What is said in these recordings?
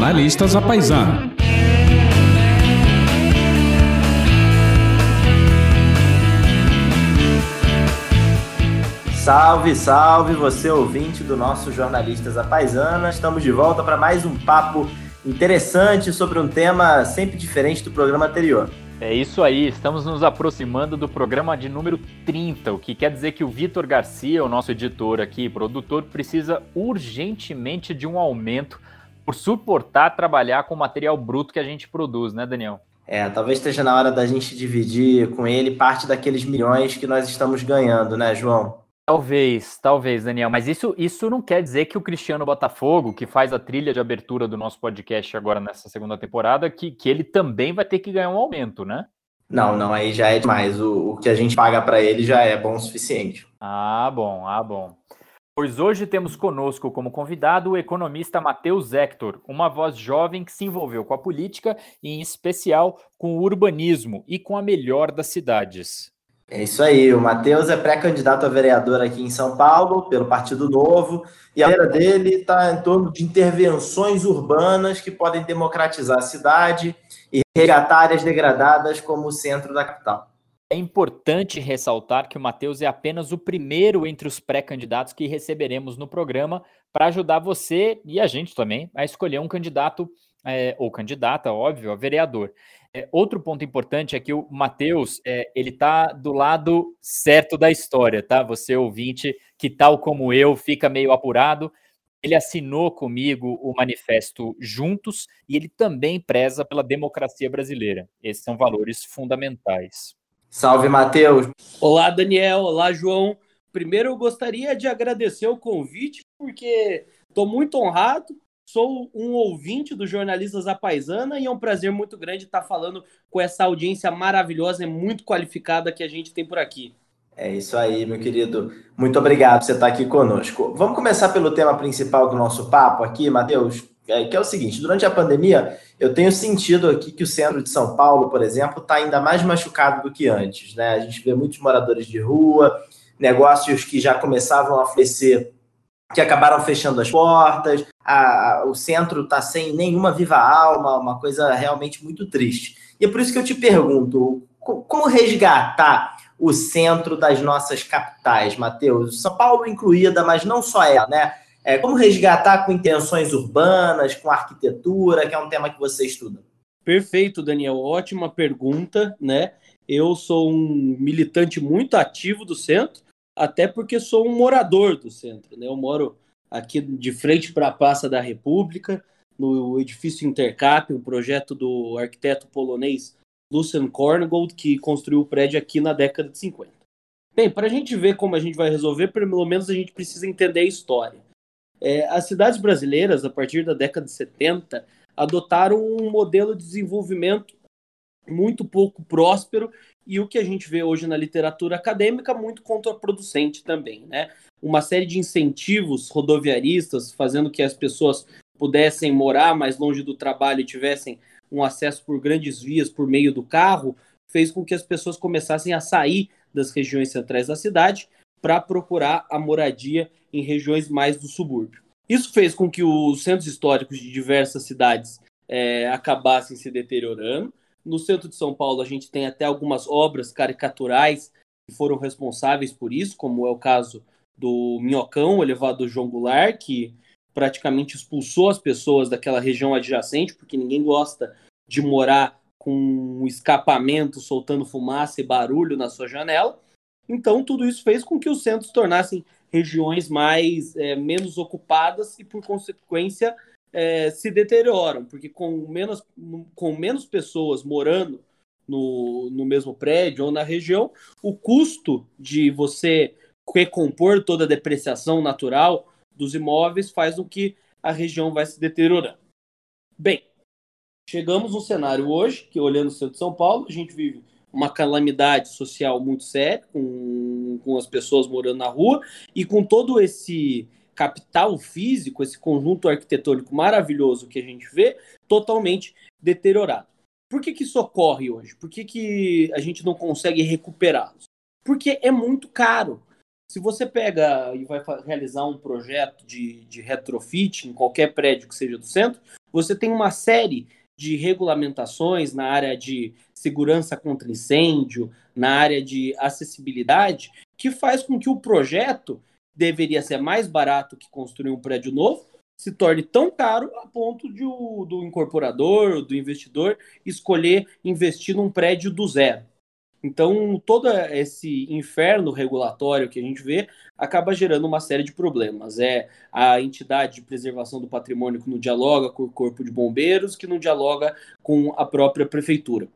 Jornalistas à Paisana. Salve, salve você ouvinte do nosso Jornalistas à Paisana. Estamos de volta para mais um papo interessante sobre um tema sempre diferente do programa anterior. É isso aí, estamos nos aproximando do programa de número 30, o que quer dizer que o Vitor Garcia, o nosso editor aqui, produtor, precisa urgentemente de um aumento por suportar trabalhar com o material bruto que a gente produz, né, Daniel? É, talvez esteja na hora da gente dividir com ele parte daqueles milhões que nós estamos ganhando, né, João? Talvez, talvez, Daniel, mas isso, isso não quer dizer que o Cristiano Botafogo, que faz a trilha de abertura do nosso podcast agora nessa segunda temporada, que, que ele também vai ter que ganhar um aumento, né? Não, não, aí já é demais. O, o que a gente paga para ele já é bom o suficiente. Ah, bom, ah, bom. Pois hoje temos conosco como convidado o economista Matheus Hector, uma voz jovem que se envolveu com a política e, em especial, com o urbanismo e com a melhor das cidades. É isso aí, o Matheus é pré-candidato a vereador aqui em São Paulo, pelo Partido Novo, e a carreira dele está em torno de intervenções urbanas que podem democratizar a cidade e resgatar áreas degradadas como o centro da capital. É importante ressaltar que o Matheus é apenas o primeiro entre os pré-candidatos que receberemos no programa para ajudar você e a gente também a escolher um candidato é, ou candidata, óbvio, a vereador. É, outro ponto importante é que o Matheus, é, ele tá do lado certo da história, tá? Você ouvinte que tal como eu fica meio apurado, ele assinou comigo o manifesto Juntos e ele também preza pela democracia brasileira. Esses são valores fundamentais. Salve, Matheus. Olá, Daniel. Olá, João. Primeiro, eu gostaria de agradecer o convite, porque estou muito honrado Sou um ouvinte dos jornalistas da Paisana e é um prazer muito grande estar falando com essa audiência maravilhosa e muito qualificada que a gente tem por aqui. É isso aí, meu querido. Muito obrigado por você estar aqui conosco. Vamos começar pelo tema principal do nosso papo aqui, Matheus, que é o seguinte: durante a pandemia, eu tenho sentido aqui que o centro de São Paulo, por exemplo, está ainda mais machucado do que antes. Né? A gente vê muitos moradores de rua, negócios que já começavam a falecer que acabaram fechando as portas, a, a, o centro está sem nenhuma viva alma, uma coisa realmente muito triste. E é por isso que eu te pergunto, como resgatar o centro das nossas capitais, Matheus? São Paulo incluída, mas não só ela, né? É, como resgatar com intenções urbanas, com arquitetura, que é um tema que você estuda? Perfeito, Daniel. Ótima pergunta, né? Eu sou um militante muito ativo do centro, até porque sou um morador do centro. Né? Eu moro aqui de frente para a Praça da República, no edifício Intercap, um projeto do arquiteto polonês Lucian Korngold, que construiu o prédio aqui na década de 50. Bem, para a gente ver como a gente vai resolver, pelo menos a gente precisa entender a história. É, as cidades brasileiras, a partir da década de 70, adotaram um modelo de desenvolvimento muito pouco próspero e o que a gente vê hoje na literatura acadêmica muito contraproducente também, né? Uma série de incentivos rodoviaristas fazendo que as pessoas pudessem morar mais longe do trabalho e tivessem um acesso por grandes vias por meio do carro, fez com que as pessoas começassem a sair das regiões centrais da cidade para procurar a moradia em regiões mais do subúrbio. Isso fez com que os centros históricos de diversas cidades é, acabassem se deteriorando, no centro de São Paulo, a gente tem até algumas obras caricaturais que foram responsáveis por isso, como é o caso do Minhocão, o elevado João Goulart, que praticamente expulsou as pessoas daquela região adjacente, porque ninguém gosta de morar com um escapamento soltando fumaça e barulho na sua janela. Então, tudo isso fez com que os centros se tornassem regiões mais é, menos ocupadas e, por consequência, é, se deterioram, porque com menos, com menos pessoas morando no, no mesmo prédio ou na região, o custo de você recompor toda a depreciação natural dos imóveis faz com que a região vai se deteriorando. Bem, chegamos no cenário hoje, que olhando o centro de São Paulo, a gente vive uma calamidade social muito séria, com, com as pessoas morando na rua, e com todo esse capital físico, esse conjunto arquitetônico maravilhoso que a gente vê, totalmente deteriorado. Por que, que isso ocorre hoje? Por que, que a gente não consegue recuperá-los? Porque é muito caro. Se você pega e vai realizar um projeto de, de retrofit em qualquer prédio que seja do centro, você tem uma série de regulamentações na área de segurança contra incêndio, na área de acessibilidade, que faz com que o projeto deveria ser mais barato que construir um prédio novo, se torne tão caro a ponto de o, do incorporador, do investidor, escolher investir num prédio do zero. Então, todo esse inferno regulatório que a gente vê acaba gerando uma série de problemas. É a entidade de preservação do patrimônio que não dialoga com o corpo de bombeiros, que não dialoga com a própria prefeitura.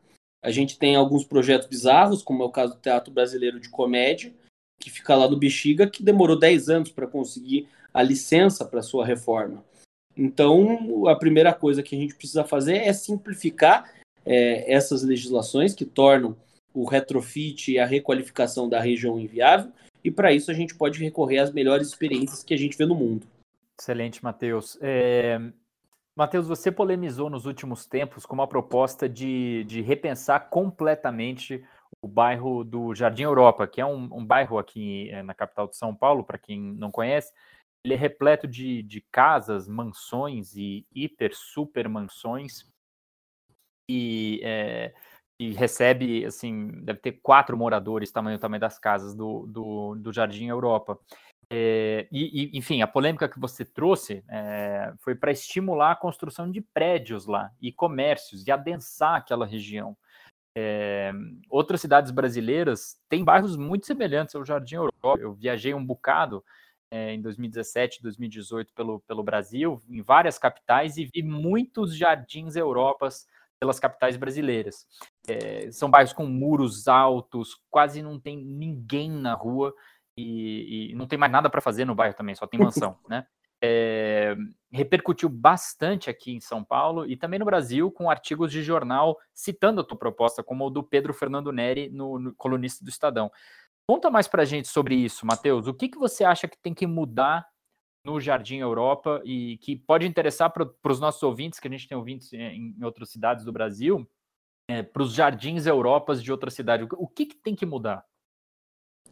A gente tem alguns projetos bizarros, como é o caso do Teatro Brasileiro de Comédia, que fica lá no Bexiga, que demorou 10 anos para conseguir a licença para sua reforma. Então, a primeira coisa que a gente precisa fazer é simplificar é, essas legislações que tornam o retrofit e a requalificação da região inviável, e para isso a gente pode recorrer às melhores experiências que a gente vê no mundo. Excelente, Matheus. É... Matheus, você polemizou nos últimos tempos com uma proposta de, de repensar completamente o bairro do Jardim Europa, que é um, um bairro aqui é, na capital de São Paulo, para quem não conhece. Ele é repleto de, de casas, mansões e hiper, super mansões. E é, e recebe, assim, deve ter quatro moradores, tamanho tamanho das casas do, do, do Jardim Europa. É, e, e, enfim, a polêmica que você trouxe é, foi para estimular a construção de prédios lá e comércios e adensar aquela região. É, outras cidades brasileiras têm bairros muito semelhantes ao Jardim Europa. Eu viajei um bocado é, em 2017, 2018 pelo, pelo Brasil, em várias capitais, e vi muitos jardins Europas pelas capitais brasileiras. É, são bairros com muros altos, quase não tem ninguém na rua e, e não tem mais nada para fazer no bairro também, só tem mansão, né? É, repercutiu bastante aqui em São Paulo e também no Brasil com artigos de jornal citando a tua proposta, como o do Pedro Fernando Neri, no, no colunista do Estadão. Conta mais para a gente sobre isso, Matheus. O que, que você acha que tem que mudar no Jardim Europa e que pode interessar para os nossos ouvintes, que a gente tem ouvintes em, em outras cidades do Brasil, é, para os Jardins Europas de outra cidade. O que, que tem que mudar?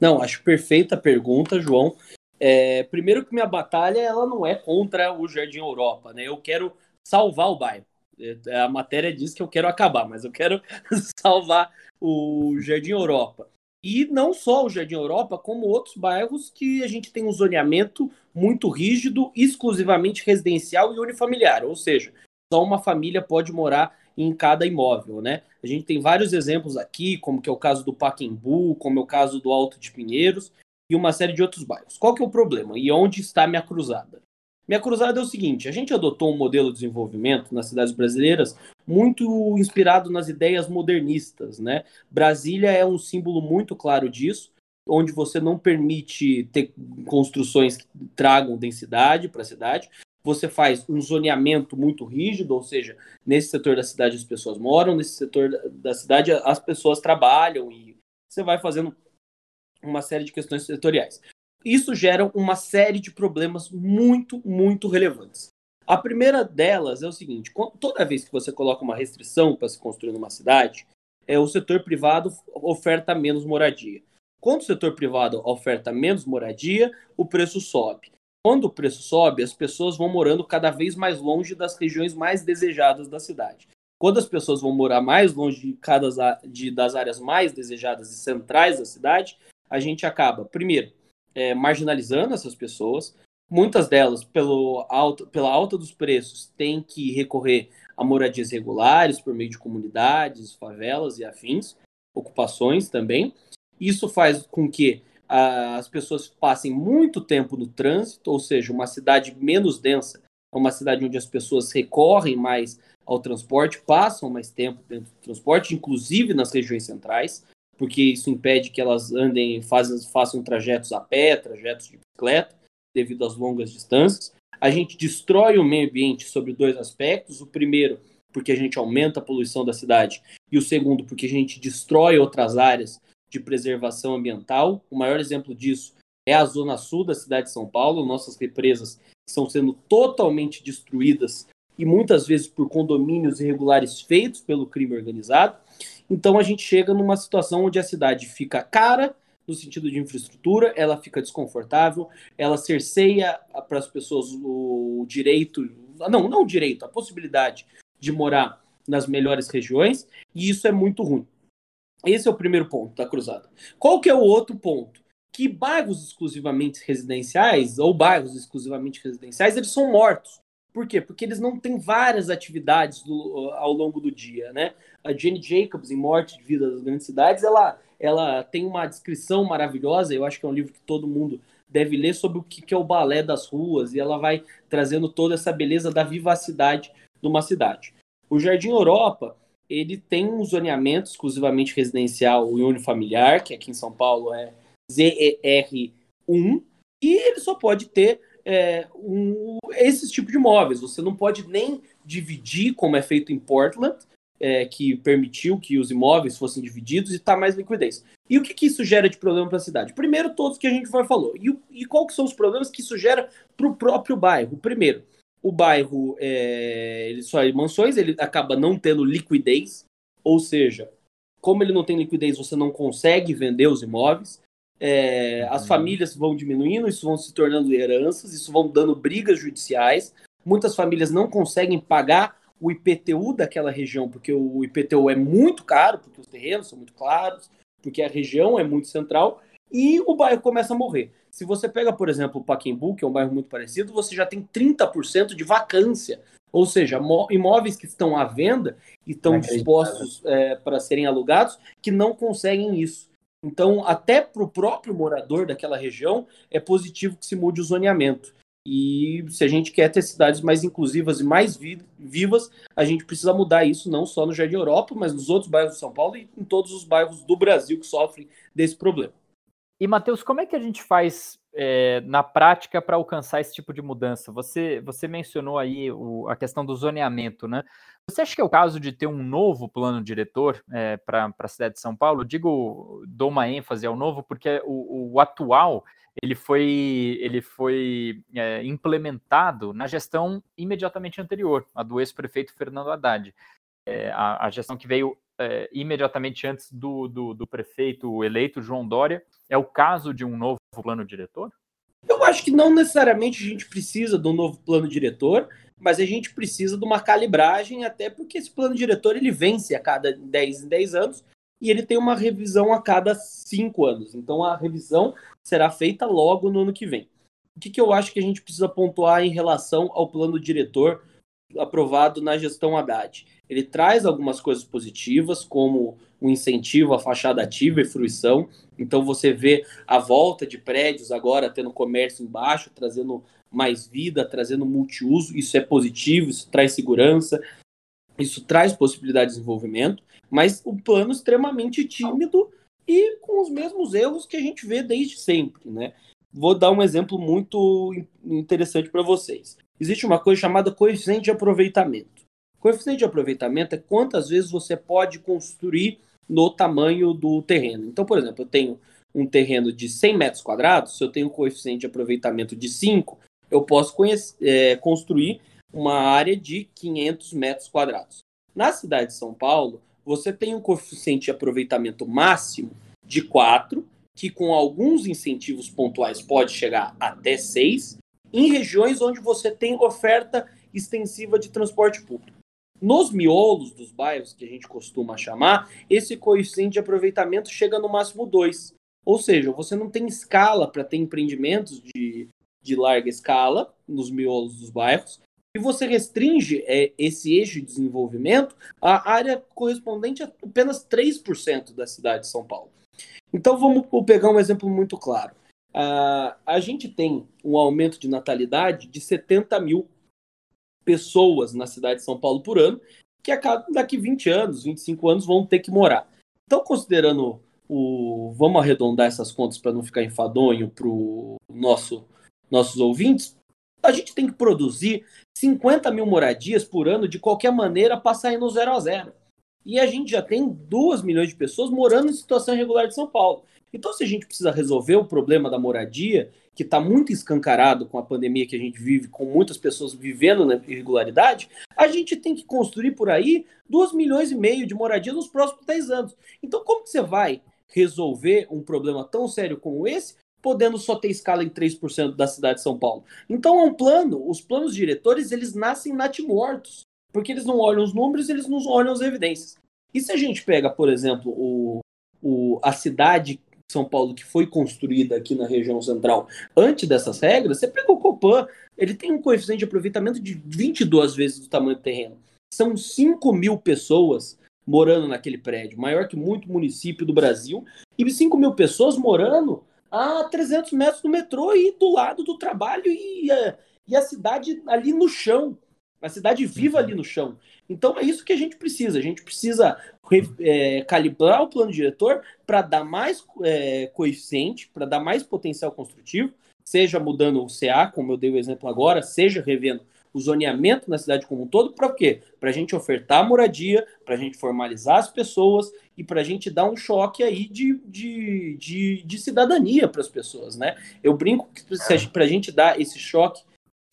Não, acho perfeita a pergunta, João. É, primeiro que minha batalha ela não é contra o Jardim Europa, né? Eu quero salvar o bairro. É, a matéria diz que eu quero acabar, mas eu quero salvar o Jardim Europa. E não só o Jardim Europa, como outros bairros que a gente tem um zoneamento muito rígido, exclusivamente residencial e unifamiliar, ou seja, só uma família pode morar em cada imóvel, né? A gente tem vários exemplos aqui, como que é o caso do Paquembu, como é o caso do Alto de Pinheiros e uma série de outros bairros. Qual que é o problema e onde está minha cruzada? Minha cruzada é o seguinte: a gente adotou um modelo de desenvolvimento nas cidades brasileiras muito inspirado nas ideias modernistas, né? Brasília é um símbolo muito claro disso, onde você não permite ter construções que tragam densidade para a cidade. Você faz um zoneamento muito rígido, ou seja, nesse setor da cidade as pessoas moram, nesse setor da cidade as pessoas trabalham e você vai fazendo uma série de questões setoriais. Isso gera uma série de problemas muito, muito relevantes. A primeira delas é o seguinte: toda vez que você coloca uma restrição para se construir numa cidade, é o setor privado oferta menos moradia. Quando o setor privado oferta menos moradia, o preço sobe. Quando o preço sobe, as pessoas vão morando cada vez mais longe das regiões mais desejadas da cidade. Quando as pessoas vão morar mais longe de cada de, das áreas mais desejadas e centrais da cidade, a gente acaba, primeiro, é, marginalizando essas pessoas. Muitas delas, pelo alto, pela alta dos preços, têm que recorrer a moradias regulares por meio de comunidades, favelas e afins, ocupações também. Isso faz com que as pessoas passem muito tempo no trânsito, ou seja, uma cidade menos densa é uma cidade onde as pessoas recorrem mais ao transporte, passam mais tempo dentro do transporte, inclusive nas regiões centrais porque isso impede que elas andem, fazem, façam trajetos a pé, trajetos de bicicleta, devido às longas distâncias. A gente destrói o meio ambiente sobre dois aspectos. O primeiro, porque a gente aumenta a poluição da cidade, e o segundo, porque a gente destrói outras áreas de preservação ambiental. O maior exemplo disso é a zona sul da cidade de São Paulo. Nossas represas estão sendo totalmente destruídas e muitas vezes por condomínios irregulares feitos pelo crime organizado. Então a gente chega numa situação onde a cidade fica cara no sentido de infraestrutura, ela fica desconfortável, ela cerceia para as pessoas o direito não, não o direito, a possibilidade de morar nas melhores regiões, e isso é muito ruim. Esse é o primeiro ponto da cruzada. Qual que é o outro ponto? Que bairros exclusivamente residenciais, ou bairros exclusivamente residenciais, eles são mortos. Por quê? Porque eles não têm várias atividades do, ao longo do dia, né? A Jenny Jacobs, em Morte de Vida das Grandes Cidades, ela, ela tem uma descrição maravilhosa, eu acho que é um livro que todo mundo deve ler sobre o que é o balé das ruas, e ela vai trazendo toda essa beleza da vivacidade de uma cidade. O Jardim Europa, ele tem um zoneamento exclusivamente residencial e unifamiliar, que aqui em São Paulo é ZER1, e ele só pode ter é, um, esses tipos de imóveis. Você não pode nem dividir, como é feito em Portland, é, que permitiu que os imóveis fossem divididos e está mais liquidez. E o que, que isso gera de problema para a cidade? Primeiro, todos que a gente já falou. E, e qual que são os problemas que isso gera para o próprio bairro? Primeiro, o bairro, é, ele só é mansões, ele acaba não tendo liquidez, ou seja, como ele não tem liquidez, você não consegue vender os imóveis é, as uhum. famílias vão diminuindo, isso vão se tornando heranças, isso vão dando brigas judiciais. Muitas famílias não conseguem pagar o IPTU daquela região, porque o IPTU é muito caro, porque os terrenos são muito claros, porque a região é muito central, e o bairro começa a morrer. Se você pega, por exemplo, o Paquembu, que é um bairro muito parecido, você já tem 30% de vacância. Ou seja, imóveis que estão à venda e estão dispostos é, para serem alugados que não conseguem isso. Então, até para o próprio morador daquela região, é positivo que se mude o zoneamento. E se a gente quer ter cidades mais inclusivas e mais vi vivas, a gente precisa mudar isso não só no Jardim Europa, mas nos outros bairros de São Paulo e em todos os bairros do Brasil que sofrem desse problema. E, Matheus, como é que a gente faz é, na prática para alcançar esse tipo de mudança? Você, você mencionou aí o, a questão do zoneamento, né? Você acha que é o caso de ter um novo plano diretor é, para a cidade de São Paulo? Digo, dou uma ênfase ao novo, porque o, o atual ele foi, ele foi é, implementado na gestão imediatamente anterior, a do ex-prefeito Fernando Haddad. É, a, a, gestão que veio é, imediatamente antes do, do, do prefeito eleito, João Dória. É o caso de um novo plano diretor? Eu acho que não necessariamente a gente precisa de um novo plano diretor mas a gente precisa de uma calibragem, até porque esse plano diretor ele vence a cada 10 em 10 anos e ele tem uma revisão a cada 5 anos. Então a revisão será feita logo no ano que vem. O que, que eu acho que a gente precisa pontuar em relação ao plano diretor aprovado na gestão Haddad? Ele traz algumas coisas positivas, como o um incentivo à fachada ativa e fruição. Então você vê a volta de prédios agora tendo comércio embaixo, trazendo mais vida, trazendo multiuso. Isso é positivo, isso traz segurança, isso traz possibilidade de desenvolvimento, mas o plano extremamente tímido e com os mesmos erros que a gente vê desde sempre, né? Vou dar um exemplo muito interessante para vocês. Existe uma coisa chamada coeficiente de aproveitamento. Coeficiente de aproveitamento é quantas vezes você pode construir no tamanho do terreno. Então, por exemplo, eu tenho um terreno de 100 metros quadrados, se eu tenho um coeficiente de aproveitamento de 5, eu posso conhecer, é, construir uma área de 500 metros quadrados. Na cidade de São Paulo, você tem um coeficiente de aproveitamento máximo de 4, que com alguns incentivos pontuais pode chegar até 6, em regiões onde você tem oferta extensiva de transporte público. Nos miolos dos bairros, que a gente costuma chamar, esse coeficiente de aproveitamento chega no máximo 2. Ou seja, você não tem escala para ter empreendimentos de de larga escala nos miolos dos bairros, e você restringe é, esse eixo de desenvolvimento à área correspondente a apenas 3% da cidade de São Paulo. Então vamos pegar um exemplo muito claro. Uh, a gente tem um aumento de natalidade de 70 mil pessoas na cidade de São Paulo por ano, que a cada, daqui 20 anos, 25 anos vão ter que morar. Então, considerando o. Vamos arredondar essas contas para não ficar enfadonho para nosso nossos ouvintes, a gente tem que produzir 50 mil moradias por ano de qualquer maneira para sair no zero a zero. E a gente já tem 2 milhões de pessoas morando em situação irregular de São Paulo. Então, se a gente precisa resolver o problema da moradia, que está muito escancarado com a pandemia que a gente vive, com muitas pessoas vivendo na irregularidade, a gente tem que construir por aí 2 milhões e meio de moradia nos próximos 10 anos. Então, como que você vai resolver um problema tão sério como esse podendo só ter escala em 3% da cidade de São Paulo. Então é um plano, os planos diretores, eles nascem natimortos, porque eles não olham os números, eles não olham as evidências. E se a gente pega, por exemplo, o, o, a cidade de São Paulo que foi construída aqui na região central antes dessas regras, você pega o Copan, ele tem um coeficiente de aproveitamento de 22 vezes o tamanho do terreno. São 5 mil pessoas morando naquele prédio, maior que muito município do Brasil, e 5 mil pessoas morando a 300 metros do metrô e do lado do trabalho e, a, e a cidade ali no chão, a cidade viva ali no chão. Então é isso que a gente precisa, a gente precisa é, calibrar o plano diretor para dar mais é, coeficiente, para dar mais potencial construtivo, seja mudando o CA, como eu dei o exemplo agora, seja revendo o zoneamento na cidade como um todo, para quê? Para a gente ofertar moradia, para a gente formalizar as pessoas e para a gente dar um choque aí de, de, de, de cidadania para as pessoas, né? Eu brinco que para a gente dar esse choque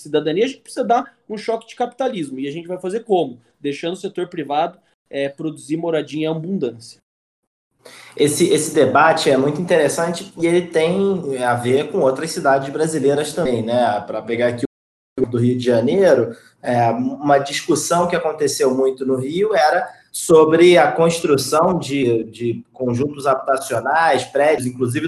cidadania, a gente precisa dar um choque de capitalismo. E a gente vai fazer como? Deixando o setor privado é, produzir moradia em abundância. Esse, esse debate é muito interessante e ele tem a ver com outras cidades brasileiras também, né? Para pegar aqui do Rio de Janeiro, é, uma discussão que aconteceu muito no Rio era sobre a construção de, de conjuntos habitacionais, prédios, inclusive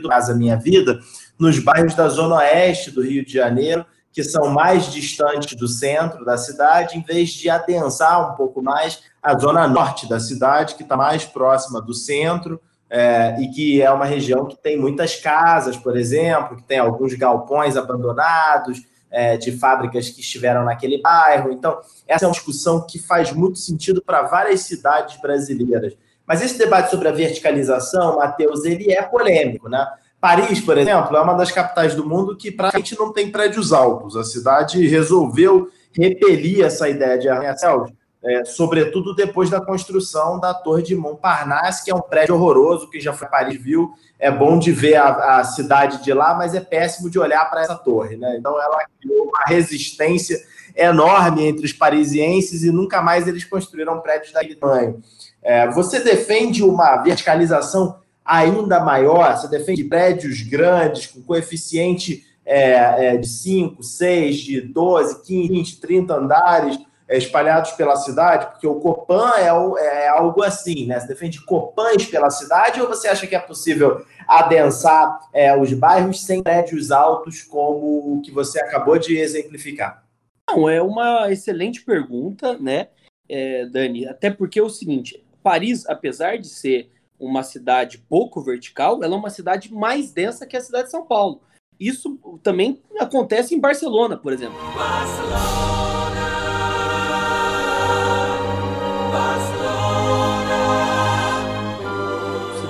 do Casa Minha Vida, nos bairros da Zona Oeste do Rio de Janeiro, que são mais distantes do centro da cidade, em vez de adensar um pouco mais a zona norte da cidade, que está mais próxima do centro, é, e que é uma região que tem muitas casas, por exemplo, que tem alguns galpões abandonados, é, de fábricas que estiveram naquele bairro. Então, essa é uma discussão que faz muito sentido para várias cidades brasileiras. Mas esse debate sobre a verticalização, Matheus, ele é polêmico, né? Paris, por exemplo, é uma das capitais do mundo que praticamente não tem prédios altos. A cidade resolveu repelir essa ideia de arranha-céus é, sobretudo depois da construção da Torre de Montparnasse, que é um prédio horroroso, que já foi Paris viu. É bom de ver a, a cidade de lá, mas é péssimo de olhar para essa torre. Né? Então, ela criou uma resistência enorme entre os parisienses e nunca mais eles construíram prédios daquele tamanho. É, você defende uma verticalização ainda maior? Você defende prédios grandes, com coeficiente é, é, de 5, 6, de 12, 15, 20, 30 andares? é, espalhados pela cidade? Porque o Copan é, é, algo assim, né? Você defende Copans pela cidade ou você acha que é possível adensar é, os bairros sem prédios altos, como o que você acabou de exemplificar? Não, é uma excelente pergunta, né, é, Dani? Até porque é o seguinte: Paris, apesar de ser uma cidade pouco vertical, ela é uma cidade mais densa que a cidade de São Paulo. Isso também acontece em Barcelona, por exemplo. Barcelona.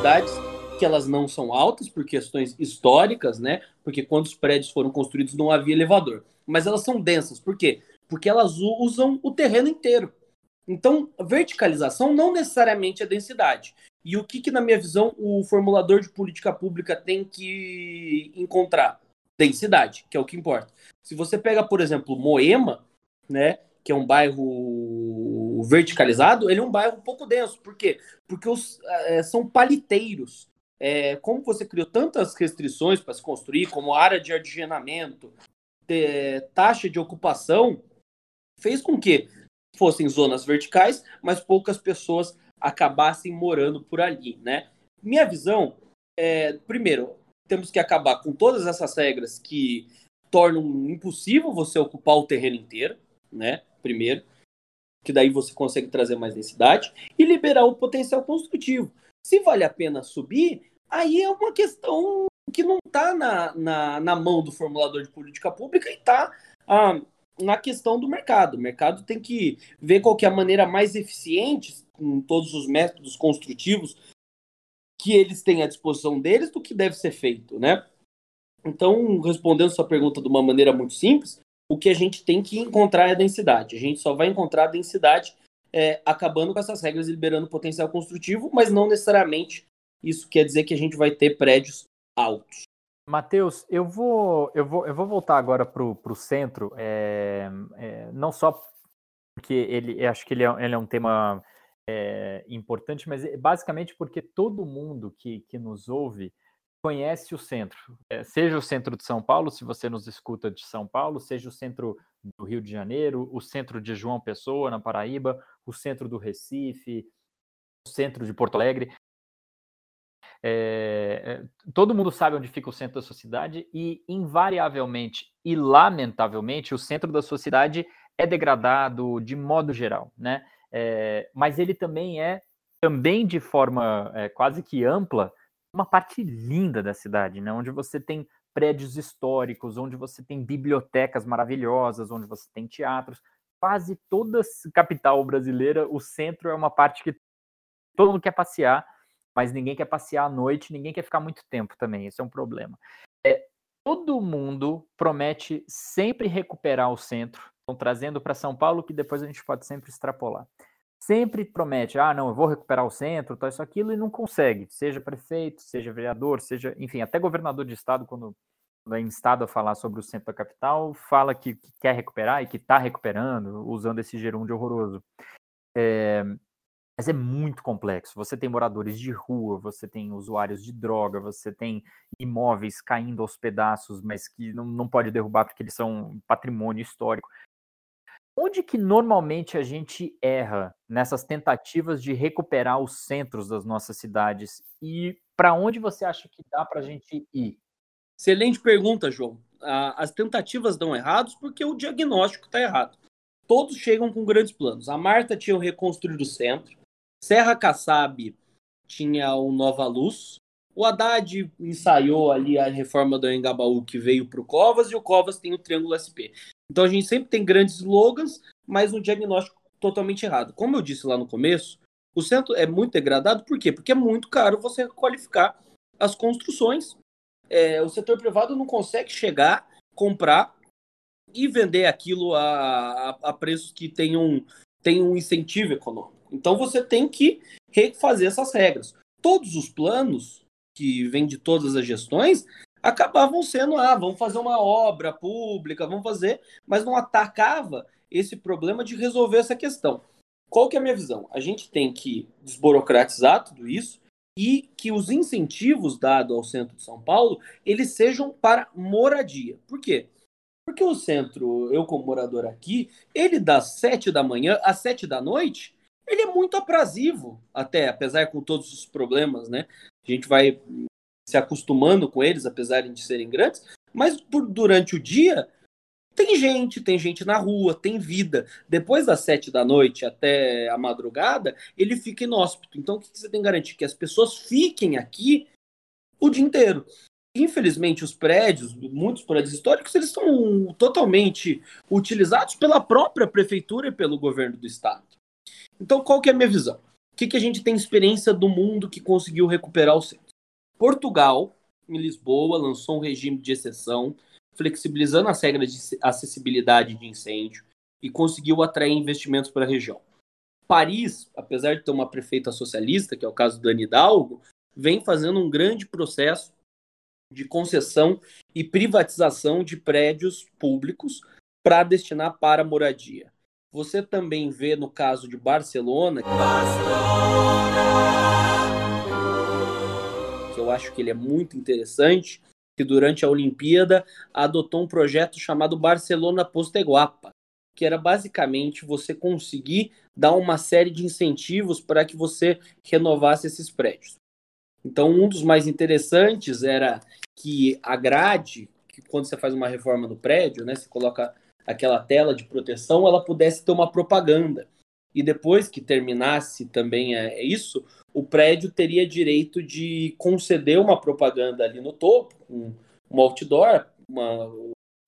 cidades que elas não são altas por questões históricas, né? Porque quando os prédios foram construídos não havia elevador. Mas elas são densas, por quê? Porque elas usam o terreno inteiro. Então, verticalização não necessariamente é densidade. E o que, que, na minha visão, o formulador de política pública tem que encontrar? Densidade, que é o que importa. Se você pega, por exemplo, Moema, né, que é um bairro verticalizado, ele é um bairro um pouco denso. Por quê? Porque os, é, são paliteiros. É, como você criou tantas restrições para se construir, como área de ardigenamento, taxa de ocupação, fez com que fossem zonas verticais, mas poucas pessoas acabassem morando por ali, né? Minha visão é, primeiro, temos que acabar com todas essas regras que tornam impossível você ocupar o terreno inteiro, né? primeiro, que daí você consegue trazer mais densidade, e liberar o potencial construtivo. Se vale a pena subir, aí é uma questão que não está na, na, na, mão do formulador de política pública e está ah, na questão do mercado. O mercado tem que ver qual que é a maneira mais eficiente, com todos os métodos construtivos que eles têm à disposição deles, do que deve ser feito, né? Então, respondendo sua pergunta de uma maneira muito simples, o que a gente tem que encontrar é a densidade. A gente só vai encontrar a densidade é, acabando com essas regras e liberando potencial construtivo, mas não necessariamente isso quer dizer que a gente vai ter prédios altos. Matheus, eu vou, eu vou, eu vou voltar agora para o centro, é, é, não só porque ele, acho que ele é, ele é um tema é, importante, mas basicamente porque todo mundo que, que nos ouve conhece o centro, é, seja o centro de São Paulo, se você nos escuta de São Paulo, seja o centro do Rio de Janeiro, o centro de João Pessoa, na Paraíba, o centro do Recife, o centro de Porto Alegre. É, todo mundo sabe onde fica o centro da sociedade e, invariavelmente e lamentavelmente, o centro da sociedade é degradado de modo geral, né? É, mas ele também é, também de forma é, quase que ampla, uma parte linda da cidade, né? Onde você tem prédios históricos, onde você tem bibliotecas maravilhosas, onde você tem teatros. Quase toda capital brasileira, o centro é uma parte que todo mundo quer passear, mas ninguém quer passear à noite, ninguém quer ficar muito tempo também. Esse é um problema. É, todo mundo promete sempre recuperar o centro, estão trazendo para São Paulo, que depois a gente pode sempre extrapolar sempre promete, ah, não, eu vou recuperar o centro, tal, isso, aquilo, e não consegue, seja prefeito, seja vereador, seja, enfim, até governador de estado, quando é instado a falar sobre o centro da capital, fala que, que quer recuperar e que está recuperando, usando esse gerúndio horroroso. É, mas é muito complexo. Você tem moradores de rua, você tem usuários de droga, você tem imóveis caindo aos pedaços, mas que não, não pode derrubar porque eles são patrimônio histórico. Onde que normalmente a gente erra nessas tentativas de recuperar os centros das nossas cidades? E para onde você acha que dá para a gente ir? Excelente pergunta, João. As tentativas dão errados porque o diagnóstico está errado. Todos chegam com grandes planos. A Marta tinha reconstruído o centro, Serra Kassab tinha o Nova Luz, o Haddad ensaiou ali a reforma do Engabaú que veio para o Covas e o Covas tem o Triângulo SP. Então a gente sempre tem grandes slogans, mas um diagnóstico totalmente errado. Como eu disse lá no começo, o centro é muito degradado, por quê? Porque é muito caro você qualificar as construções. É, o setor privado não consegue chegar, comprar e vender aquilo a, a, a preços que tenham, tenham um incentivo econômico. Então você tem que refazer essas regras. Todos os planos que vêm de todas as gestões acabavam sendo, ah, vamos fazer uma obra pública, vamos fazer, mas não atacava esse problema de resolver essa questão. Qual que é a minha visão? A gente tem que desburocratizar tudo isso e que os incentivos dados ao centro de São Paulo, eles sejam para moradia. Por quê? Porque o centro, eu como morador aqui, ele das sete da manhã às sete da noite, ele é muito aprazível, até, apesar com todos os problemas, né? A gente vai se acostumando com eles, apesar de serem grandes, mas por, durante o dia tem gente, tem gente na rua, tem vida. Depois das sete da noite até a madrugada, ele fica inóspito. Então, o que você tem que garantir? Que as pessoas fiquem aqui o dia inteiro. Infelizmente, os prédios, muitos prédios históricos, eles são totalmente utilizados pela própria prefeitura e pelo governo do estado. Então, qual que é a minha visão? O que, que a gente tem experiência do mundo que conseguiu recuperar o centro? Portugal, em Lisboa, lançou um regime de exceção, flexibilizando as regras de acessibilidade de incêndio e conseguiu atrair investimentos para a região. Paris, apesar de ter uma prefeita socialista, que é o caso do Anne Hidalgo, vem fazendo um grande processo de concessão e privatização de prédios públicos para destinar para moradia. Você também vê no caso de Barcelona. Barcelona! eu acho que ele é muito interessante, que durante a Olimpíada adotou um projeto chamado Barcelona Posteguapa, que era basicamente você conseguir dar uma série de incentivos para que você renovasse esses prédios. Então, um dos mais interessantes era que a grade, que quando você faz uma reforma no prédio, né, você coloca aquela tela de proteção, ela pudesse ter uma propaganda. E depois que terminasse também é, isso, o prédio teria direito de conceder uma propaganda ali no topo, um, um outdoor, uma,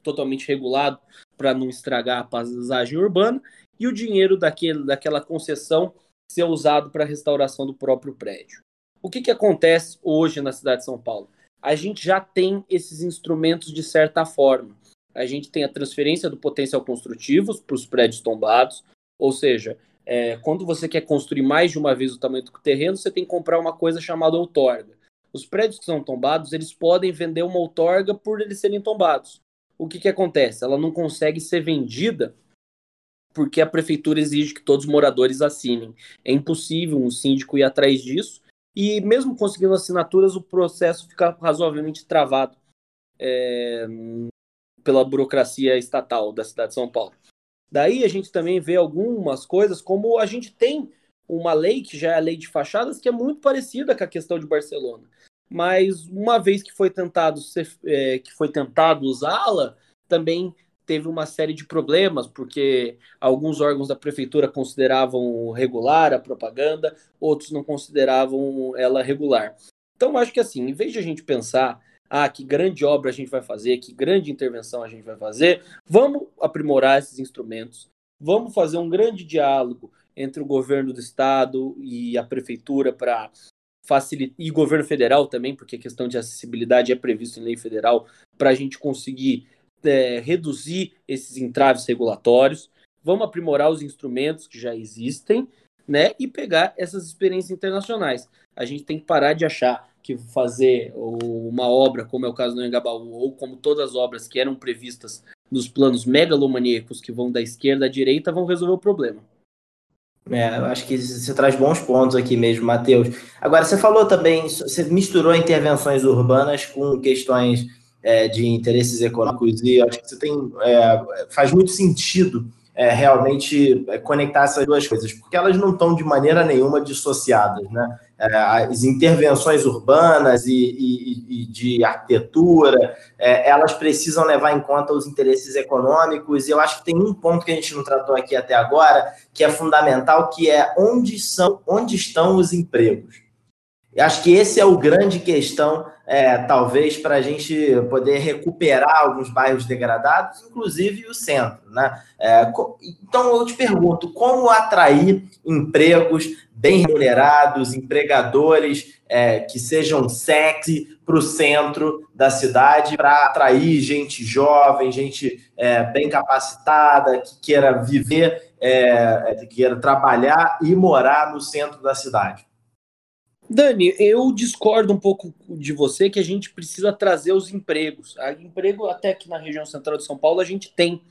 totalmente regulado para não estragar a paisagem urbana, e o dinheiro daquele, daquela concessão ser usado para a restauração do próprio prédio. O que, que acontece hoje na cidade de São Paulo? A gente já tem esses instrumentos de certa forma. A gente tem a transferência do potencial construtivo para os prédios tombados, ou seja, é, quando você quer construir mais de uma vez o tamanho do terreno, você tem que comprar uma coisa chamada outorga. Os prédios que são tombados, eles podem vender uma outorga por eles serem tombados. O que, que acontece? Ela não consegue ser vendida porque a prefeitura exige que todos os moradores assinem. É impossível um síndico ir atrás disso e mesmo conseguindo assinaturas, o processo fica razoavelmente travado é, pela burocracia estatal da cidade de São Paulo. Daí a gente também vê algumas coisas, como a gente tem uma lei, que já é a lei de fachadas, que é muito parecida com a questão de Barcelona. Mas uma vez que foi tentado, ser, é, que foi tentado usá-la, também teve uma série de problemas, porque alguns órgãos da prefeitura consideravam regular a propaganda, outros não consideravam ela regular. Então, acho que assim, em vez de a gente pensar, ah, que grande obra a gente vai fazer, que grande intervenção a gente vai fazer, vamos aprimorar esses instrumentos, vamos fazer um grande diálogo entre o governo do estado e a prefeitura para facilitar, e governo federal também, porque a questão de acessibilidade é prevista em lei federal, para a gente conseguir é, reduzir esses entraves regulatórios, vamos aprimorar os instrumentos que já existem, né, e pegar essas experiências internacionais. A gente tem que parar de achar que fazer uma obra, como é o caso do Engabaú, ou como todas as obras que eram previstas nos planos megalomaníacos que vão da esquerda à direita, vão resolver o problema. É, eu acho que você traz bons pontos aqui mesmo, Matheus. Agora, você falou também, você misturou intervenções urbanas com questões é, de interesses econômicos e acho que você tem é, faz muito sentido é, realmente é, conectar essas duas coisas, porque elas não estão de maneira nenhuma dissociadas, né? É, as intervenções urbanas e, e, e de arquitetura, é, elas precisam levar em conta os interesses econômicos, e eu acho que tem um ponto que a gente não tratou aqui até agora, que é fundamental, que é onde, são, onde estão os empregos. Eu acho que esse é o grande questão, é, talvez, para a gente poder recuperar alguns bairros degradados, inclusive o centro. Né? É, então, eu te pergunto, como atrair empregos bem remunerados, empregadores é, que sejam sexy para o centro da cidade, para atrair gente jovem, gente é, bem capacitada, que queira viver, é, que queira trabalhar e morar no centro da cidade? Dani, eu discordo um pouco de você que a gente precisa trazer os empregos. A emprego até aqui na região central de São Paulo a gente tem.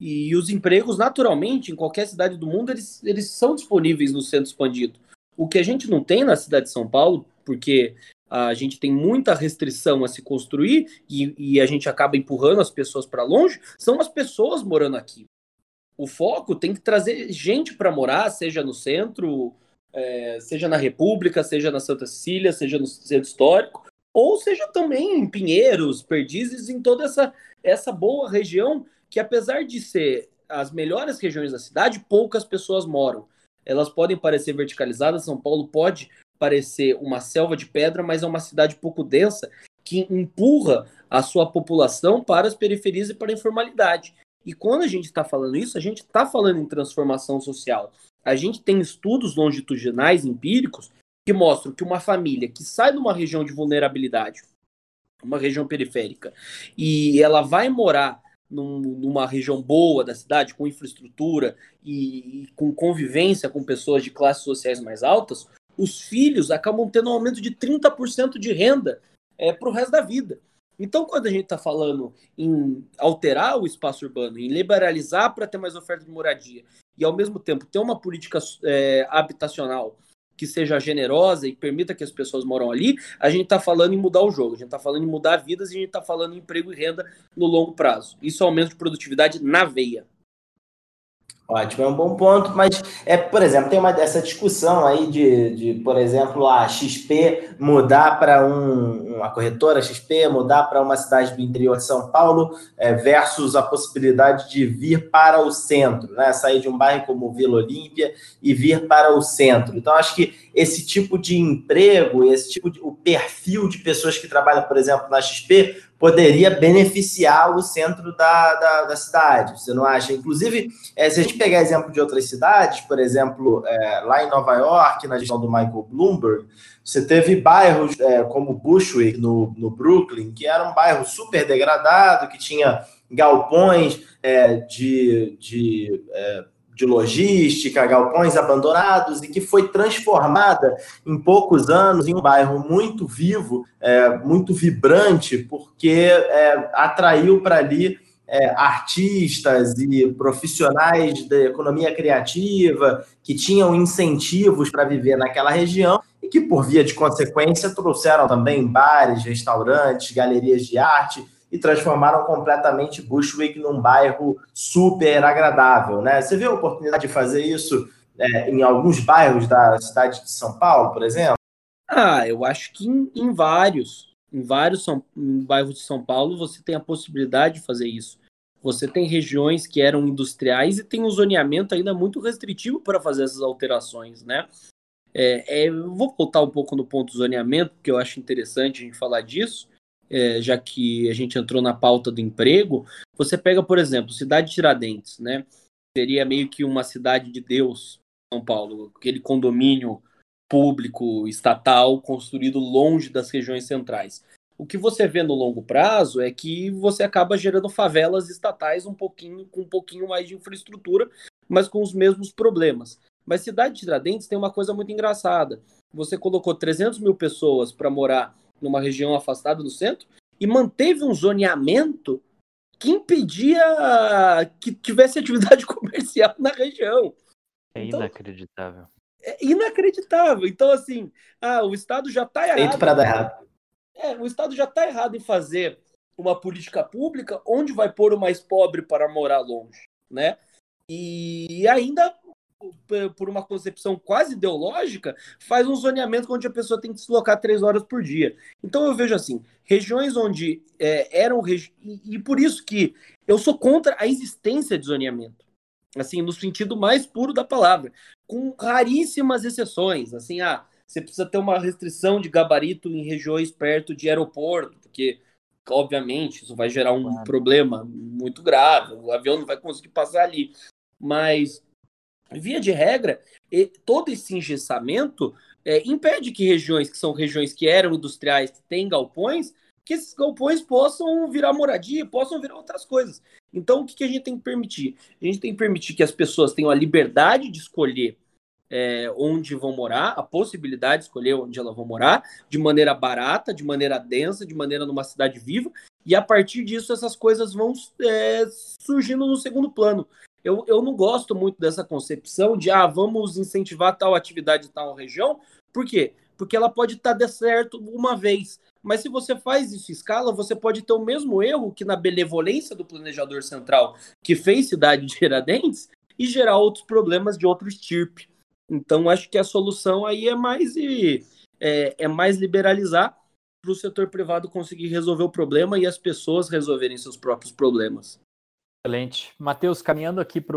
E os empregos, naturalmente, em qualquer cidade do mundo, eles, eles são disponíveis no centro expandido. O que a gente não tem na cidade de São Paulo, porque a gente tem muita restrição a se construir e, e a gente acaba empurrando as pessoas para longe, são as pessoas morando aqui. O foco tem que trazer gente para morar, seja no centro, é, seja na República, seja na Santa Cecília, seja no Centro Histórico, ou seja também em Pinheiros, Perdizes, em toda essa, essa boa região, que apesar de ser as melhores regiões da cidade, poucas pessoas moram. Elas podem parecer verticalizadas, São Paulo pode parecer uma selva de pedra, mas é uma cidade pouco densa que empurra a sua população para as periferias e para a informalidade. E quando a gente está falando isso, a gente está falando em transformação social. A gente tem estudos longitudinais empíricos que mostram que uma família que sai de uma região de vulnerabilidade, uma região periférica, e ela vai morar num, numa região boa da cidade, com infraestrutura e, e, com convivência com pessoas de classes sociais mais altas, os filhos acabam tendo um aumento de 30% de renda é, para o resto da vida. Então, quando a gente está falando em alterar o espaço urbano, em liberalizar para ter mais oferta de moradia e, ao mesmo tempo, ter uma política é, habitacional que seja generosa e permita que as pessoas moram ali, a gente está falando em mudar o jogo, a gente está falando em mudar vidas e a gente está falando em emprego e renda no longo prazo. Isso é aumento de produtividade na veia. Ótimo, é um bom ponto, mas é, por exemplo, tem uma dessa discussão aí de, de por exemplo, a XP mudar para um, uma corretora XP mudar para uma cidade do interior de São Paulo é, versus a possibilidade de vir para o centro, né? Sair de um bairro como Vila Olímpia e vir para o centro. Então, acho que esse tipo de emprego, esse tipo de o perfil de pessoas que trabalham, por exemplo, na XP, poderia beneficiar o centro da, da, da cidade. Você não acha? Inclusive, é, se a gente pegar exemplo de outras cidades, por exemplo, é, lá em Nova York, na gestão do Michael Bloomberg, você teve bairros é, como Bushwick, no, no Brooklyn, que era um bairro super degradado, que tinha galpões de, de de logística, galpões abandonados, e que foi transformada em poucos anos em um bairro muito vivo, é, muito vibrante, porque é, atraiu para ali é, artistas e profissionais da economia criativa que tinham incentivos para viver naquela região e que por via de consequência trouxeram também bares, restaurantes, galerias de arte e transformaram completamente Bushwick num bairro super agradável, né? Você vê a oportunidade de fazer isso é, em alguns bairros da cidade de São Paulo, por exemplo? Ah, eu acho que em, em vários, em vários são, em bairros de São Paulo você tem a possibilidade de fazer isso. Você tem regiões que eram industriais e tem um zoneamento ainda muito restritivo para fazer essas alterações, né? É, é, vou voltar um pouco no ponto do zoneamento, porque eu acho interessante a gente falar disso, é, já que a gente entrou na pauta do emprego. Você pega, por exemplo, cidade de Tiradentes, né? Seria meio que uma cidade de Deus, São Paulo, aquele condomínio público, estatal, construído longe das regiões centrais. O que você vê no longo prazo é que você acaba gerando favelas estatais um pouquinho com um pouquinho mais de infraestrutura, mas com os mesmos problemas. Mas cidade de Tiradentes tem uma coisa muito engraçada. Você colocou 300 mil pessoas para morar numa região afastada do centro e manteve um zoneamento que impedia que tivesse atividade comercial na região. É então, inacreditável. É inacreditável. Então, assim, ah, o Estado já está errado. Para dar errado. É, o Estado já está errado em fazer uma política pública onde vai pôr o mais pobre para morar longe, né? E ainda por uma concepção quase ideológica, faz um zoneamento onde a pessoa tem que se deslocar três horas por dia. Então eu vejo assim, regiões onde é, eram regi e, e, por isso que eu sou contra a existência de zoneamento, assim no sentido mais puro da palavra, com raríssimas exceções, assim ah você precisa ter uma restrição de gabarito em regiões perto de aeroporto, porque obviamente isso vai gerar um claro. problema muito grave, o avião não vai conseguir passar ali, mas via de regra, todo esse engessamento é, impede que regiões que são regiões que eram industriais, que têm galpões, que esses galpões possam virar moradia, possam virar outras coisas. Então, o que, que a gente tem que permitir? A gente tem que permitir que as pessoas tenham a liberdade de escolher é, onde vão morar, a possibilidade de escolher onde elas vão morar, de maneira barata, de maneira densa, de maneira numa cidade viva, e a partir disso essas coisas vão é, surgindo no segundo plano. Eu, eu não gosto muito dessa concepção de, ah, vamos incentivar tal atividade em tal região. Por quê? Porque ela pode estar tá certo uma vez. Mas se você faz isso em escala, você pode ter o mesmo erro que na benevolência do planejador central que fez cidade de Tiradentes e gerar outros problemas de outro estirpe. Então, acho que a solução aí é mais, é, é mais liberalizar para o setor privado conseguir resolver o problema e as pessoas resolverem seus próprios problemas. Excelente. Matheus, caminhando aqui para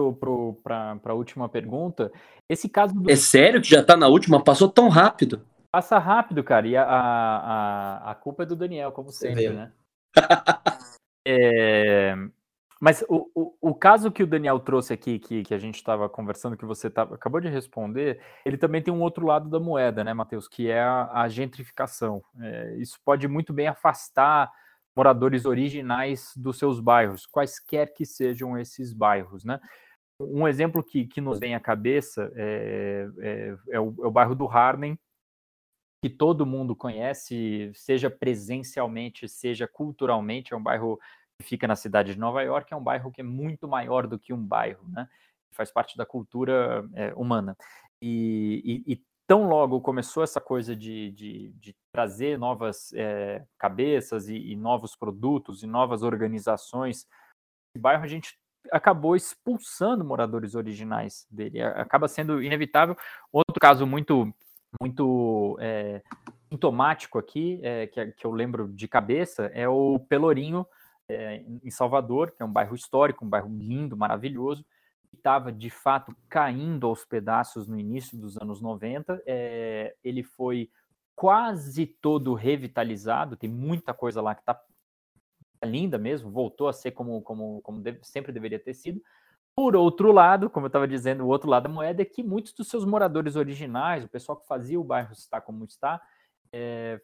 a última pergunta, esse caso do... É sério que já está na última? Passou tão rápido. Passa rápido, cara, e a, a, a culpa é do Daniel, como sempre, né? é... Mas o, o, o, caso que o Daniel trouxe aqui, que, que a gente estava conversando, que você tava, acabou de responder, ele também tem um outro lado da moeda, né, Matheus, que é a, a gentrificação. É, isso pode muito bem afastar moradores originais dos seus bairros, quaisquer que sejam esses bairros, né? Um exemplo que, que nos vem à cabeça é, é, é, o, é o bairro do Harlem, que todo mundo conhece, seja presencialmente, seja culturalmente, é um bairro que fica na cidade de Nova York, é um bairro que é muito maior do que um bairro, né? Faz parte da cultura é, humana. E, e, e, tão logo começou essa coisa de, de, de trazer novas é, cabeças e, e, novos produtos e novas organizações, o bairro a gente acabou expulsando moradores originais dele. Acaba sendo inevitável. Outro caso muito muito é, sintomático aqui, é, que, que, eu lembro de cabeça, é o Pelourinho, é, em Salvador, que é um bairro histórico, um bairro lindo, maravilhoso, estava de fato caindo aos pedaços no início dos anos 90. É, ele foi quase todo revitalizado, tem muita coisa lá que está linda mesmo, voltou a ser como, como, como deve, sempre deveria ter sido. Por outro lado, como eu estava dizendo, o outro lado da moeda é que muitos dos seus moradores originais, o pessoal que fazia o bairro estar como está, é,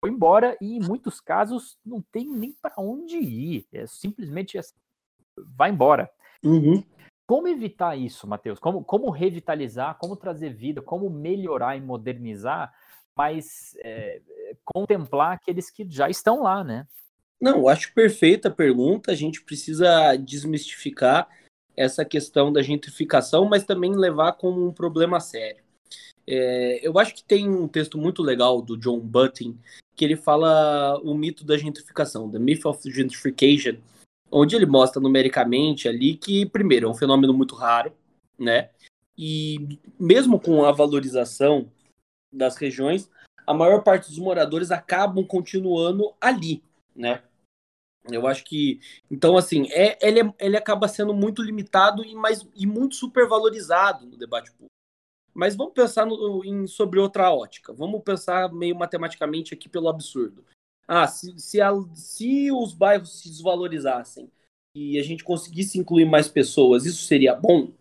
foi embora e em muitos casos não tem nem para onde ir. É simplesmente assim, vai embora. Uhum. Como evitar isso, Matheus? Como, como revitalizar, como trazer vida, como melhorar e modernizar, mas é, contemplar aqueles que já estão lá, né? Não, acho perfeita a pergunta. A gente precisa desmistificar essa questão da gentrificação, mas também levar como um problema sério. É, eu acho que tem um texto muito legal do John Button que ele fala o mito da gentrificação, the myth of gentrification, onde ele mostra numericamente ali que, primeiro, é um fenômeno muito raro, né? E mesmo com a valorização das regiões, a maior parte dos moradores acabam continuando ali, né? Eu acho que. Então, assim, é, ele, é, ele acaba sendo muito limitado e, mais, e muito supervalorizado no debate público. Mas vamos pensar no, em, sobre outra ótica. Vamos pensar meio matematicamente aqui pelo absurdo. Ah, se, se, a, se os bairros se desvalorizassem e a gente conseguisse incluir mais pessoas, isso seria bom?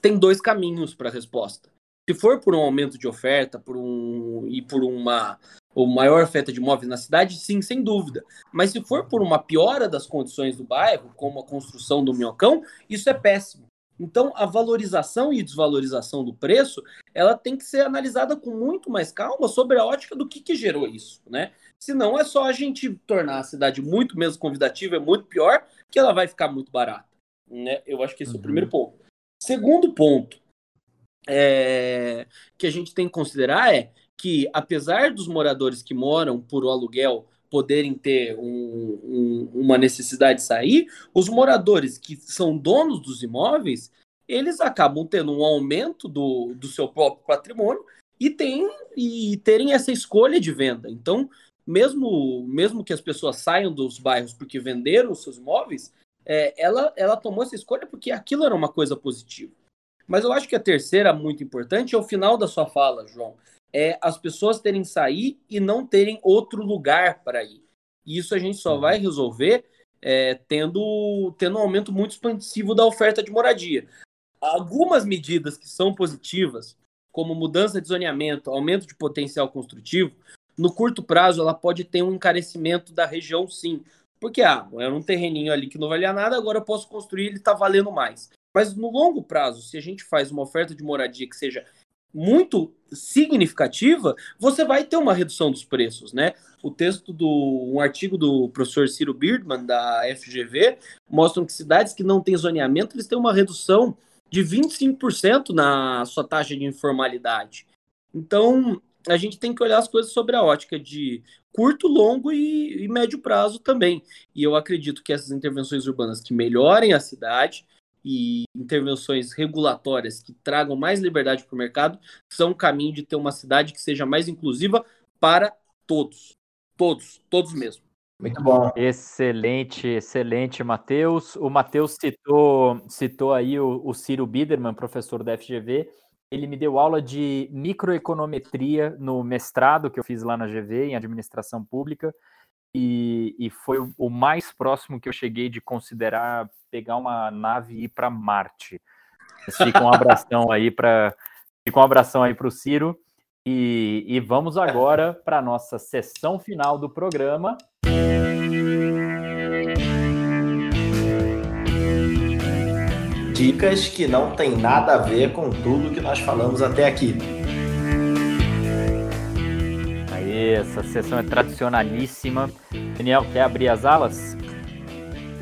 Tem dois caminhos para a resposta. Se for por um aumento de oferta por um, e por uma o maior oferta de imóveis na cidade, sim, sem dúvida. Mas se for por uma piora das condições do bairro, como a construção do minhocão, isso é péssimo. Então, a valorização e desvalorização do preço, ela tem que ser analisada com muito mais calma sobre a ótica do que, que gerou isso, né? Senão é só a gente tornar a cidade muito menos convidativa, é muito pior, que ela vai ficar muito barata. Né? Eu acho que esse uhum. é o primeiro uhum. ponto. Segundo ponto é, que a gente tem que considerar é que, apesar dos moradores que moram por aluguel poderem ter um, um, uma necessidade de sair, os moradores que são donos dos imóveis, eles acabam tendo um aumento do, do seu próprio patrimônio e, tem, e terem essa escolha de venda. Então, mesmo, mesmo que as pessoas saiam dos bairros porque venderam os seus imóveis, é, ela, ela tomou essa escolha porque aquilo era uma coisa positiva. Mas eu acho que a terceira, muito importante, é o final da sua fala, João é as pessoas terem sair e não terem outro lugar para ir. E isso a gente só vai uhum. resolver é, tendo, tendo um aumento muito expansivo da oferta de moradia. Algumas medidas que são positivas, como mudança de zoneamento, aumento de potencial construtivo, no curto prazo ela pode ter um encarecimento da região, sim. Porque, ah, era um terreninho ali que não valia nada, agora eu posso construir, ele está valendo mais. Mas no longo prazo, se a gente faz uma oferta de moradia que seja muito significativa, você vai ter uma redução dos preços, né? O texto do um artigo do professor Ciro Birdman da FGV mostram que cidades que não têm zoneamento, eles têm uma redução de 25% na sua taxa de informalidade. Então, a gente tem que olhar as coisas sobre a ótica de curto, longo e, e médio prazo também. E eu acredito que essas intervenções urbanas que melhorem a cidade, e intervenções regulatórias que tragam mais liberdade para o mercado são um caminho de ter uma cidade que seja mais inclusiva para todos. Todos, todos mesmo. Muito bom. Excelente, excelente, Matheus. O Matheus citou, citou aí o, o Ciro Biderman, professor da FGV. Ele me deu aula de microeconometria no mestrado que eu fiz lá na GV, em administração pública e, e foi o, mais próximo que eu cheguei de considerar pegar uma nave e ir para Marte. Fica um abração aí para fica um abração aí para o Ciro e, e vamos agora para a nossa sessão final do programa. Dicas que não tem nada a ver com tudo que nós falamos até aqui. Essa sessão é tradicionalíssima. Daniel, quer abrir as alas?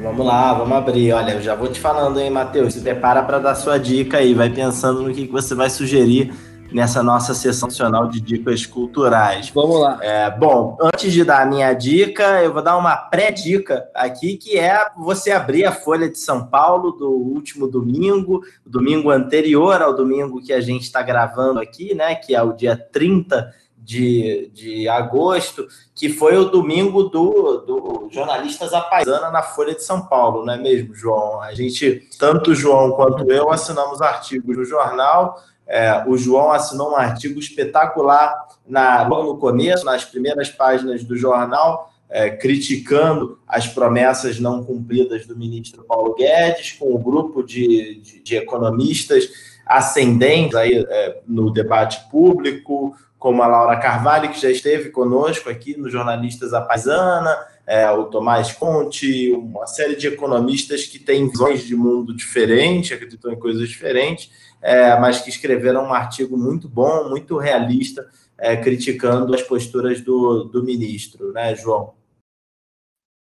Vamos lá, vamos abrir. Olha, eu já vou te falando, hein, Matheus? Se prepara para dar sua dica aí, vai pensando no que você vai sugerir nessa nossa sessão nacional de dicas culturais. Vamos lá. É, bom, antes de dar a minha dica, eu vou dar uma pré-dica aqui, que é você abrir a Folha de São Paulo do último domingo, domingo anterior ao domingo que a gente está gravando aqui, né? Que é o dia 30 de, de agosto, que foi o domingo do, do Jornalistas Apaisana na Folha de São Paulo, não é mesmo, João? A gente, tanto o João quanto eu, assinamos artigos no jornal. É, o João assinou um artigo espetacular na, logo no começo, nas primeiras páginas do jornal, é, criticando as promessas não cumpridas do ministro Paulo Guedes, com o um grupo de, de, de, economistas ascendentes aí, é, no debate público, como a Laura Carvalho, que já esteve conosco aqui no Jornalistas A Paisana, é, o Tomás Conte, uma série de economistas que têm visões de mundo diferentes, acreditam em coisas diferentes, é, mas que escreveram um artigo muito bom, muito realista, é, criticando as posturas do, do ministro, né, João?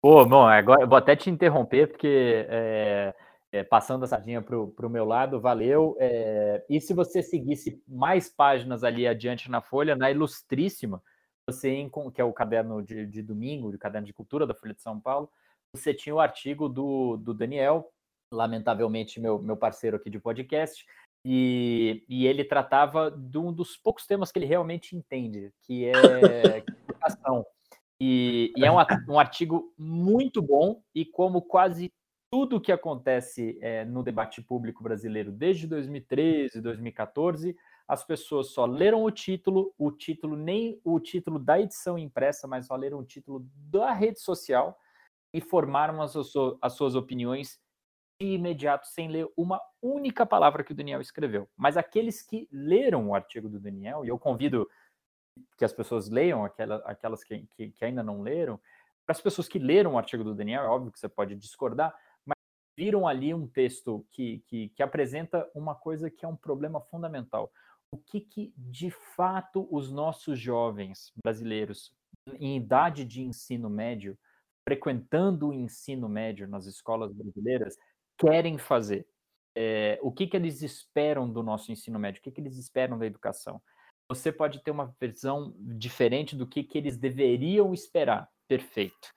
Pô, bom, agora eu vou até te interromper, porque é, passando a sardinha para o meu lado, valeu. É, e se você seguisse mais páginas ali adiante na Folha, na Ilustríssima, você, que é o caderno de, de domingo, o caderno de cultura da Folha de São Paulo, você tinha o artigo do, do Daniel, lementavelmente meu, meu parceiro aqui de podcast, e, e ele tratava de um dos poucos temas que ele realmente entende, que é educação. E, e, é um, um, artigo muito bom, e como quase tudo que acontece é, no debate público brasileiro desde 2013, 2014, as pessoas só leram o título, o título nem o título da edição impressa, mas só leram o título da rede social e formaram as, as suas opiniões de imediato, sem ler uma única palavra que o Daniel escreveu. Mas aqueles que leram o artigo do Daniel, e eu convido que as pessoas leiam, aquelas, aquelas que, que, que ainda não leram, para as pessoas que leram o artigo do Daniel, é óbvio que você pode discordar, viram ali um texto que, que, que, apresenta uma coisa que é um problema fundamental. O que, que, de fato, os nossos jovens brasileiros, em idade de ensino médio, frequentando o ensino médio nas escolas brasileiras, querem fazer? É, o que, que eles esperam do nosso ensino médio? O que, que eles esperam da educação? Você pode ter uma visão diferente do que, que eles deveriam esperar. Perfeito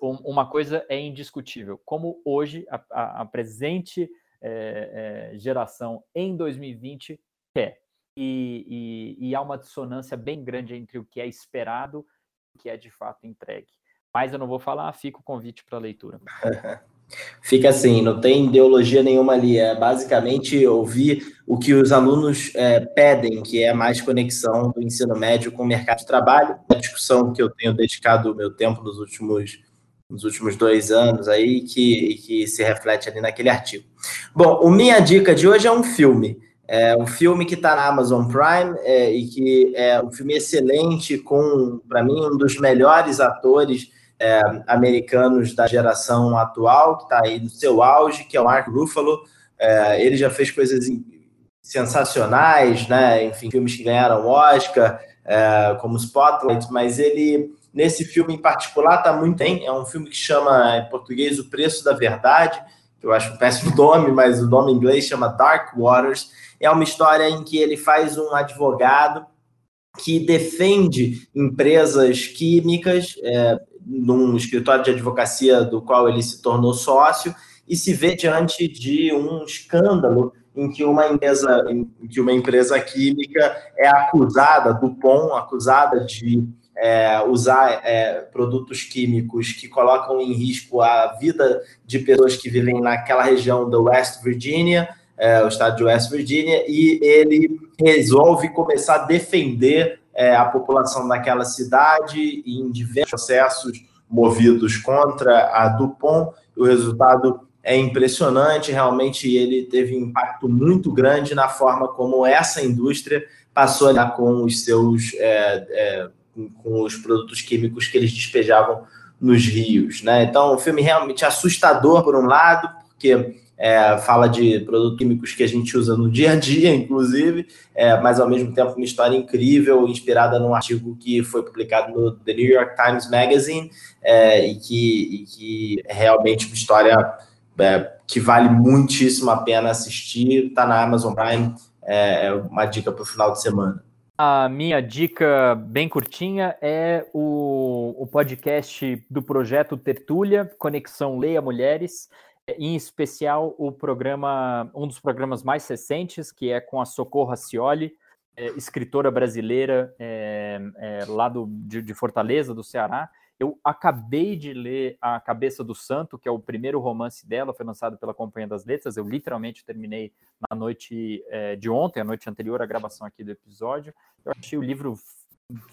uma coisa é indiscutível: como hoje a, a, a presente é, é, geração em 2020 quer. E, e, e, há uma dissonância bem grande entre o que é esperado e o que é de fato entregue. Mas eu não vou falar, fica o convite para a leitura. Fica assim, não tem ideologia nenhuma ali. É basicamente ouvir o que os alunos é, pedem, que é mais conexão do ensino médio com o mercado de trabalho. É a discussão que eu tenho dedicado o meu tempo nos últimos nos últimos dois anos aí que, que se reflete ali naquele artigo. Bom, o minha dica de hoje é um filme. É um filme que está na Amazon Prime é, e que é um filme excelente com, para mim, um dos melhores atores é, americanos da geração atual, que está aí no seu auge, que é o Mark Ruffalo. É, ele já fez coisas sensacionais, né? Enfim, filmes que ganharam Oscar, é, como Spotlight, mas ele Nesse filme em particular está muito bem. É um filme que chama em português O Preço da Verdade, que eu acho um péssimo nome, mas o nome em inglês chama Dark Waters. É uma história em que ele faz um advogado que defende empresas químicas é, num escritório de advocacia do qual ele se tornou sócio e se vê diante de um escândalo em que uma empresa, em que uma empresa química é acusada, Dupont, acusada de é, usar é, produtos químicos que colocam em risco a vida de pessoas que vivem naquela região da West Virginia, é, o estado de West Virginia, e ele resolve começar a defender é, a população daquela cidade em diversos processos movidos contra a Dupont. O resultado é impressionante, realmente ele teve um impacto muito grande na forma como essa indústria passou a lidar com os seus é, é, com, os produtos químicos que eles despejavam nos rios, né? Então, um filme realmente assustador por um lado, porque é, fala de produtos químicos que a gente usa no dia a dia, inclusive, é, mas ao mesmo tempo uma história incrível, inspirada num artigo que foi publicado no The New York Times Magazine é, e, que, e que é realmente uma história é, que vale muitíssimo a pena assistir. Está na Amazon Prime, é, é uma dica para o final de semana. A minha dica bem curtinha é o, o podcast do projeto Tertúlia, Conexão Leia Mulheres, em especial o programa, um dos programas mais recentes, que é com a Socorro Cioli, é, escritora brasileira é, é, lá do, de, de Fortaleza, do Ceará, eu acabei de ler A Cabeça do Santo, que é o primeiro romance dela, foi lançado pela Companhia das Letras. Eu literalmente terminei na noite é, de ontem, a noite anterior à gravação aqui do episódio. Eu achei o livro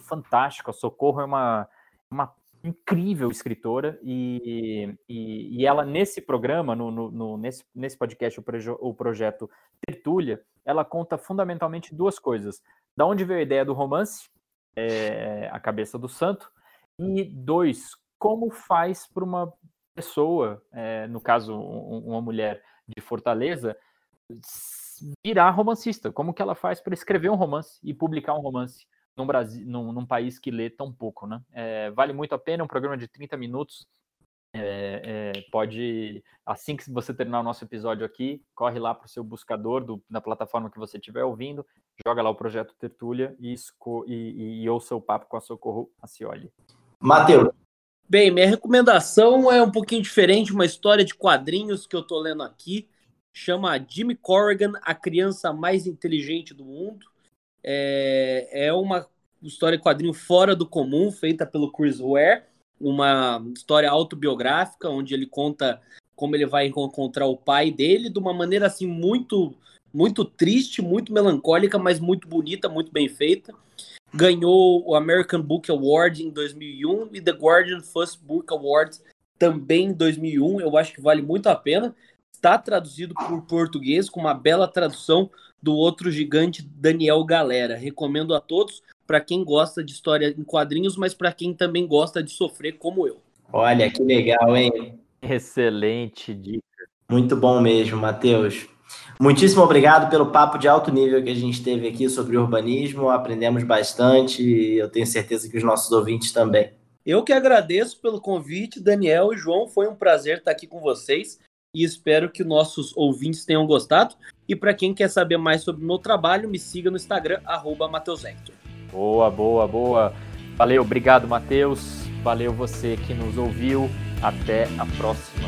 fantástico. A Socorro é uma, uma incrível escritora e, e, e, ela nesse programa, no, no, no, nesse, nesse podcast, o, o projeto Tertúlia, ela conta fundamentalmente duas coisas. Da onde veio a ideia do romance, é, A Cabeça do Santo, e dois, como faz para uma pessoa, é, no caso, um, uma mulher de Fortaleza, virar romancista? Como que ela faz para escrever um romance e publicar um romance num, Brasil, num, num país que lê tão pouco, né? É, vale muito a pena, um programa de 30 minutos, É, é, pode, assim que você terminar o nosso episódio aqui, corre lá para o seu buscador do, na plataforma que você estiver ouvindo, joga lá o projeto Tertúlia e, e, e, e ouça o papo com a Socorro Acioli. Matheus. Bem, minha recomendação é um pouquinho diferente, uma história de quadrinhos que eu estou lendo aqui. Chama Jimmy Corrigan, a criança mais inteligente do mundo. É, é uma história de quadrinho fora do comum, feita pelo Chris Ware uma história autobiográfica, onde ele conta como ele vai encontrar o pai dele de uma maneira assim muito muito triste, muito melancólica, mas muito bonita, muito bem feita. Ganhou o American Book Award em 2001 e The Guardian First Book Award também em 2001. Eu acho que vale muito a pena. Está traduzido por português com uma bela tradução do outro gigante Daniel Galera. Recomendo a todos para quem gosta de história em quadrinhos, mas para quem também gosta de sofrer como eu. Olha que legal, hein? Excelente dica. Muito bom mesmo, Matheus. Muitíssimo obrigado pelo papo de alto nível que a gente teve aqui sobre urbanismo. Aprendemos bastante e eu tenho certeza que os nossos ouvintes também. Eu que agradeço pelo convite, Daniel e João. Foi um prazer estar aqui com vocês e espero que nossos ouvintes tenham gostado. E para quem quer saber mais sobre o meu trabalho, me siga no Instagram, arroba Boa, boa, boa. Valeu, obrigado, Matheus. Valeu você que nos ouviu. Até a próxima.